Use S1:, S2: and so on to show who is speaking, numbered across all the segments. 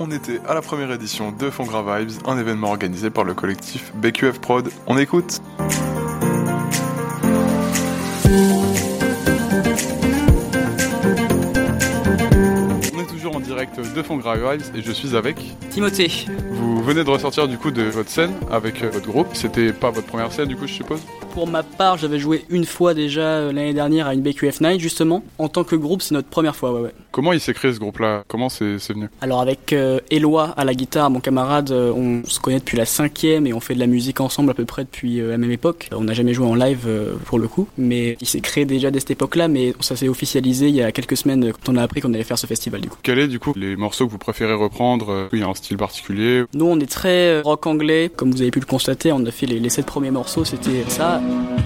S1: on était à la première édition de Fongra Vibes, un événement organisé par le collectif BQF Prod. On écoute On est toujours en direct de Fongra Vibes et je suis avec
S2: Timothée.
S1: Vous venez de ressortir du coup de votre scène avec votre groupe. C'était pas votre première scène du coup je suppose?
S2: Pour ma part, j'avais joué une fois déjà euh, l'année dernière à une BQF Night justement. En tant que groupe, c'est notre première fois, ouais ouais.
S1: Comment il s'est créé ce groupe-là? Comment c'est c'est venu?
S2: Alors avec euh, Eloi à la guitare, mon camarade, euh, on se connaît depuis la cinquième et on fait de la musique ensemble à peu près depuis euh, la même époque. On n'a jamais joué en live pour le coup, mais il s'est créé déjà dès cette époque-là, mais ça s'est officialisé il y a quelques semaines quand on a appris qu'on allait faire ce festival du coup.
S1: Quel est du coup les morceaux que vous préférez reprendre Il y a un style particulier?
S2: Nous on est très rock anglais, comme vous avez pu le constater, on a fait les, les sept premiers morceaux, c'était ça. up.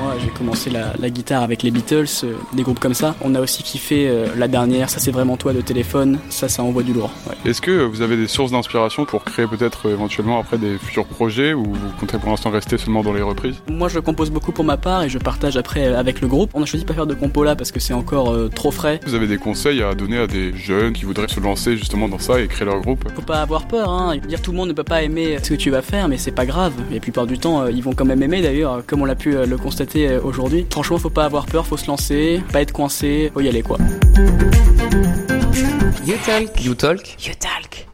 S2: Moi j'ai commencé la, la guitare avec les Beatles, euh, des groupes comme ça. On a aussi kiffé euh, la dernière, ça c'est vraiment toi de téléphone, ça ça envoie du lourd. ouais.
S1: Est-ce que vous avez des sources d'inspiration pour créer peut-être euh, éventuellement après des futurs projets ou vous comptez pour l'instant rester seulement dans les reprises?
S2: Moi je compose beaucoup pour ma part et je partage après avec le groupe. On a choisi de pas faire de compo là parce que c'est encore trop frais.
S1: Vous avez des conseils à donner à des jeunes qui voudraient se lancer justement dans ça et créer leur groupe?
S2: Faut pas avoir peur, hein. Dire tout le monde ne peut pas aimer ce que tu vas faire, mais c'est pas grave. Et la plupart du temps, ils vont quand même aimer d'ailleurs, comme on l'a pu le constater euh, aujourd'hui. Franchement, faut pas avoir peur, faut se lancer, pas être coincé, faut y aller quoi.
S3: You talk.
S4: You Talk
S2: You talk